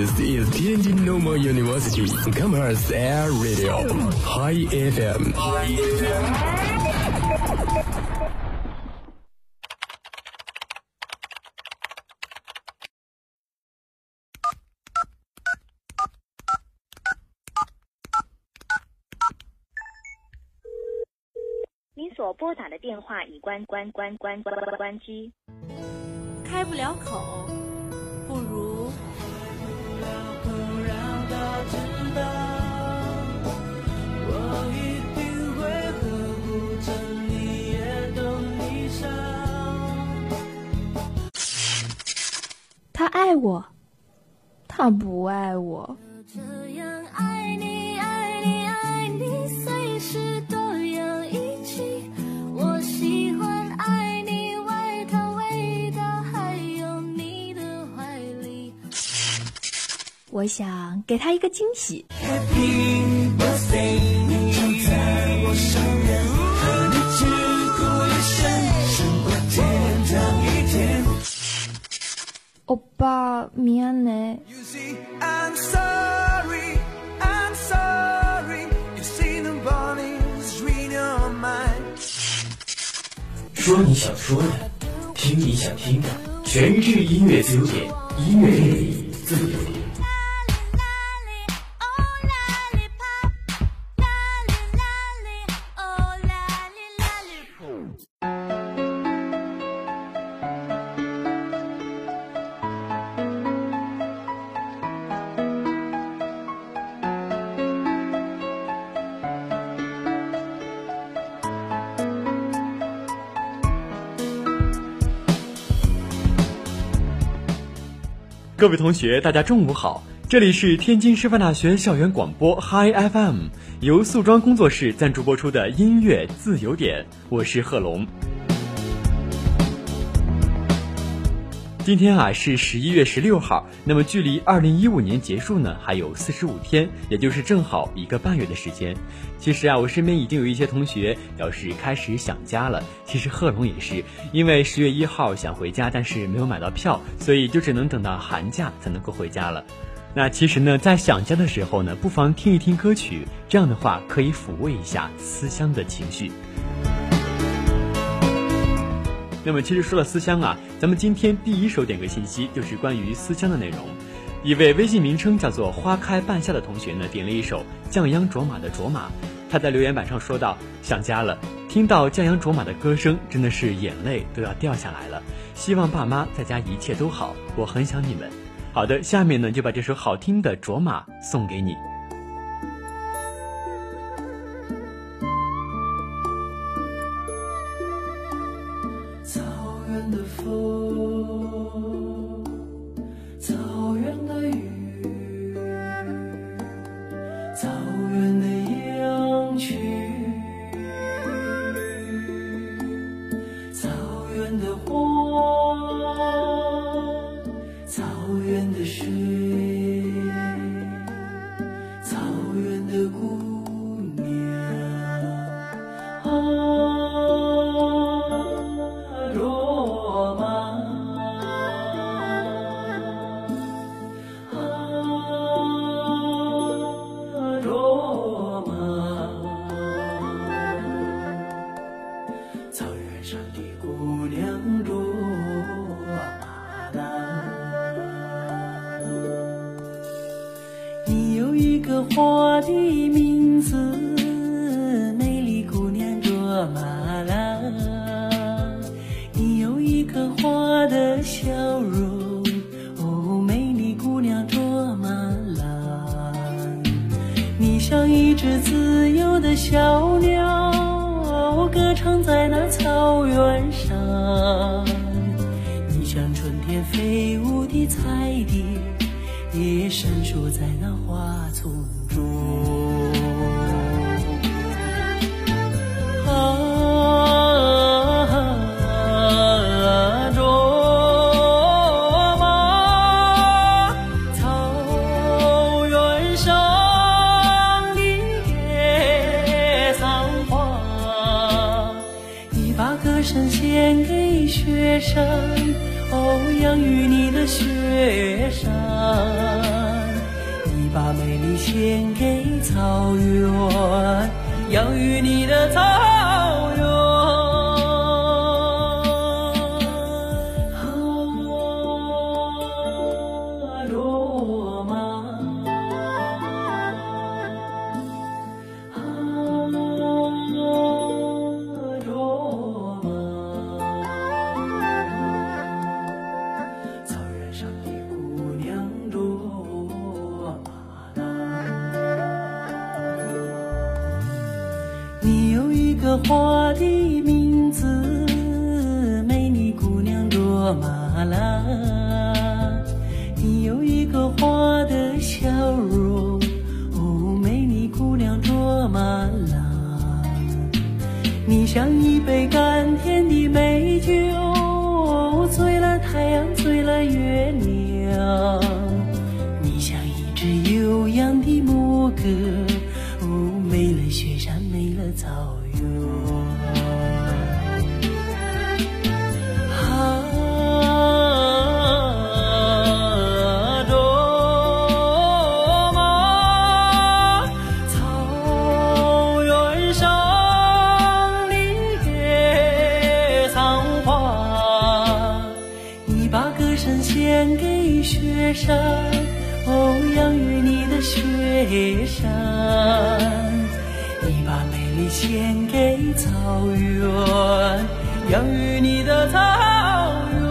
This is Tianjin Normal University Commerce Air Radio High FM。您所拨打的电话已关关关关关关机。开不了口，不如他爱我，他不爱我。我想给他一个惊喜。欧巴，미안해。 I'm sorry, I'm sorry. You see the bodies read your mind. 说你想说的，听你想听的，全日制音乐自由点，音乐魅力自由点。 各位同学，大家中午好！这里是天津师范大学校园广播 Hi FM，由素妆工作室赞助播出的音乐自由点，我是贺龙。今天啊是十一月十六号，那么距离二零一五年结束呢还有四十五天，也就是正好一个半月的时间。其实啊，我身边已经有一些同学表示开始想家了。其实贺龙也是，因为十月一号想回家，但是没有买到票，所以就只能等到寒假才能够回家了。那其实呢，在想家的时候呢，不妨听一听歌曲，这样的话可以抚慰一下思乡的情绪。那么，其实说了思乡啊，咱们今天第一首点歌信息就是关于思乡的内容。一位微信名称叫做“花开半夏”的同学呢，点了一首降央卓玛的《卓玛》。他在留言板上说道：“想家了，听到降央卓玛的歌声，真的是眼泪都要掉下来了。希望爸妈在家一切都好，我很想你们。”好的，下面呢就把这首好听的《卓玛》送给你。远的水，子，美丽姑娘卓玛拉。你有一颗花的笑容，哦，美丽姑娘卓玛拉。你像一只自由的小鸟，歌唱在那草原上。娘罗马拉。你像一杯甘甜的美酒，醉了太阳，醉了月亮。你像一支悠扬的牧歌，献给雪山，哦，养育你的雪山。你把美丽献给草原，养育你的草原。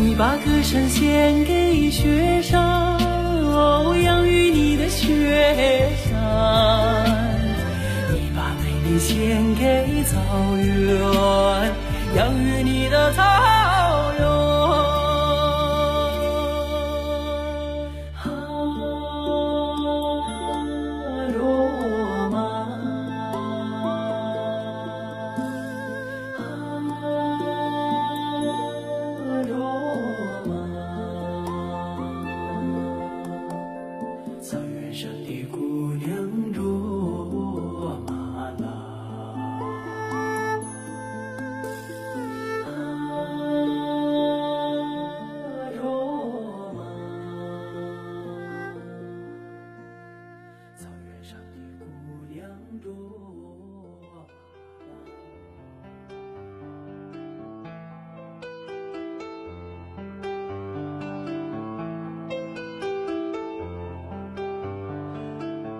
你把歌声献给雪山，哦，养育你的雪山。你把美丽献给草原，养育你的草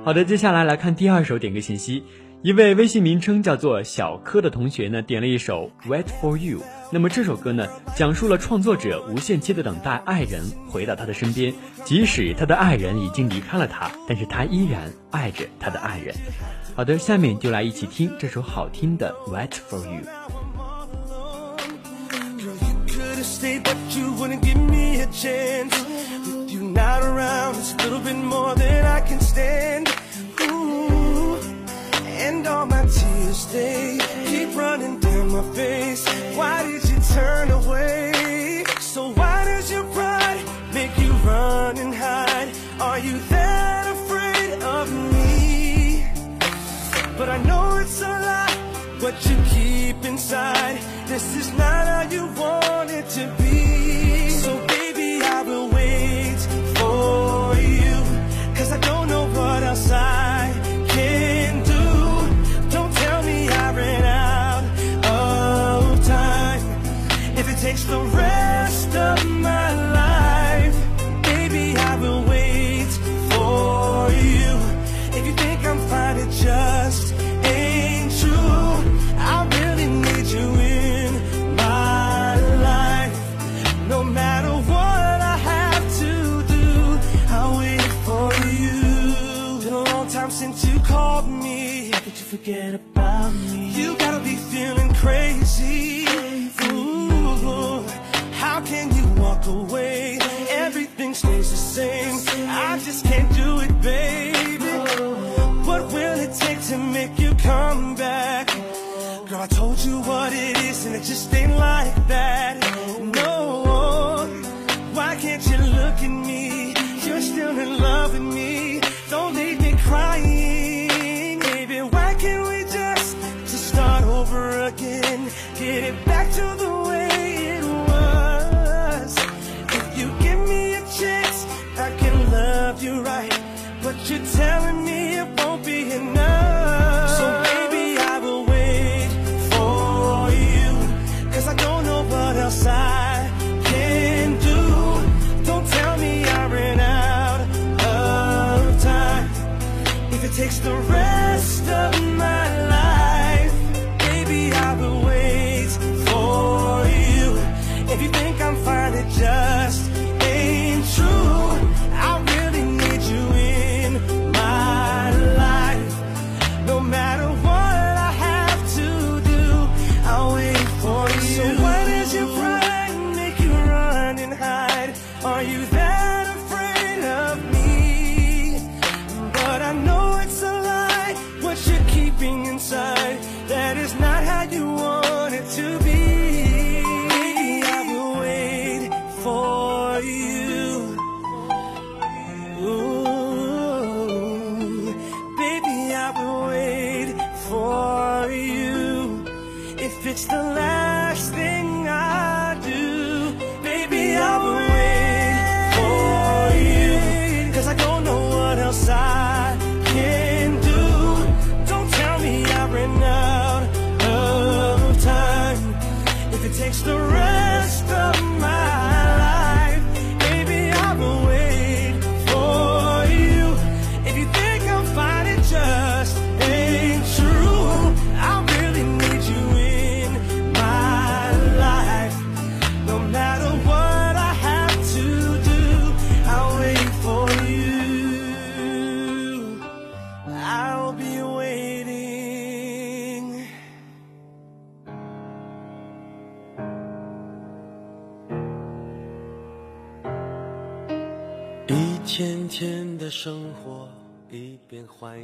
好的，接下来来看第二首点歌信息。一位微信名称叫做小柯的同学呢，点了一首《Wait for You》。那么这首歌呢，讲述了创作者无限期的等待爱人回到他的身边，即使他的爱人已经离开了他，但是他依然爱着他的爱人。好的，下面就来一起听这首好听的《Wait for You》。And all my tears they keep running down my face. Why did you turn away? So why does your pride make you run and hide? Are you that afraid of me? But I know it's a lie, what you keep inside. This is not how you want it to be. Since you called me. How could you forget about me? You gotta be feeling crazy. Ooh, how can you walk away? Everything stays the same. I just can't do it, baby. What will it take to make you come back? Girl, I told you what it is, and it just ain't like that. No, why can't you look at me? You're still in love with me. Over again? Get it back to the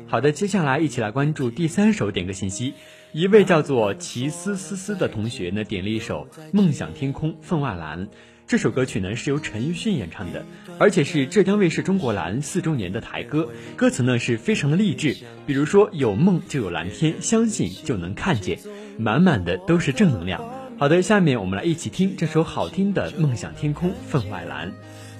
好的，接下来一起来关注第三首点歌信息。一位叫做齐思思思的同学呢，点了一首《梦想天空分外蓝》。这首歌曲呢是由陈奕迅演唱的，而且是浙江卫视中国蓝四周年的台歌。歌词呢是非常的励志，比如说有梦就有蓝天，相信就能看见，满满的都是正能量。好的，下面我们来一起听这首好听的《梦想天空分外蓝》。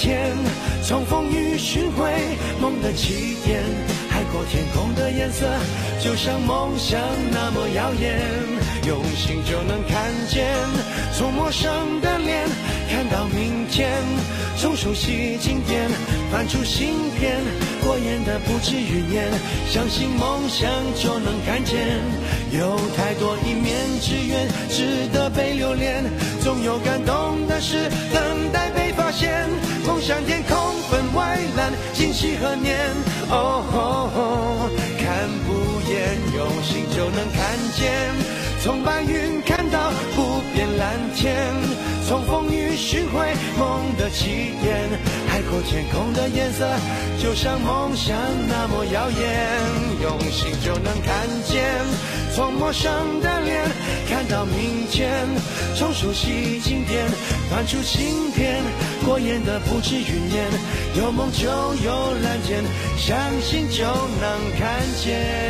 天，从风雨寻回梦的起点。海阔天空的颜色，就像梦想那么耀眼，用心就能看见。从陌生的脸看到明天，从熟悉经典翻出新篇，过眼的不止云烟，相信梦想就能看见。有太多一面之缘，值得被留恋。总有感动的事等待几，何年？哦吼，看不厌，用心就能看见。从白云看到不变蓝天，从风雨寻回梦的起点。海阔天空的颜色，就像梦想那么耀眼，用心就能看见。从陌生的脸看到明天，从熟悉经典翻出新篇，过眼的不止云烟，有梦就有蓝天，相信就能看见。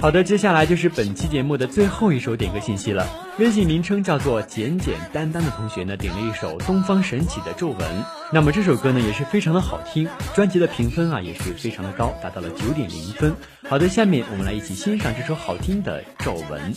好的，接下来就是本期节目的最后一首点歌信息了。微信名称叫做简简单单的同学呢，点了一首东方神起的皱纹。那么这首歌呢也是非常的好听，专辑的评分啊也是非常的高，达到了九点零分。好的，下面我们来一起欣赏这首好听的皱纹。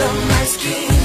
Under my skin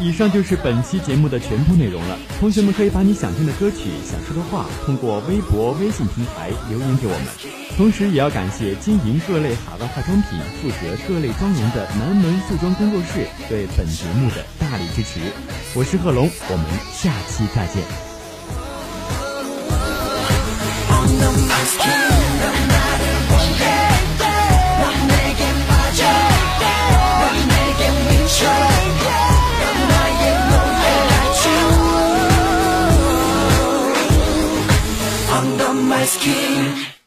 以上就是本期节目的全部内容了。同学们可以把你想听的歌曲、想说的话，通过微博、微信平台留言给我们。同时，也要感谢经营各类海外化妆品、负责各类妆容的南门素妆工作室对本节目的大力支持。我是贺龙，我们下期再见。was king.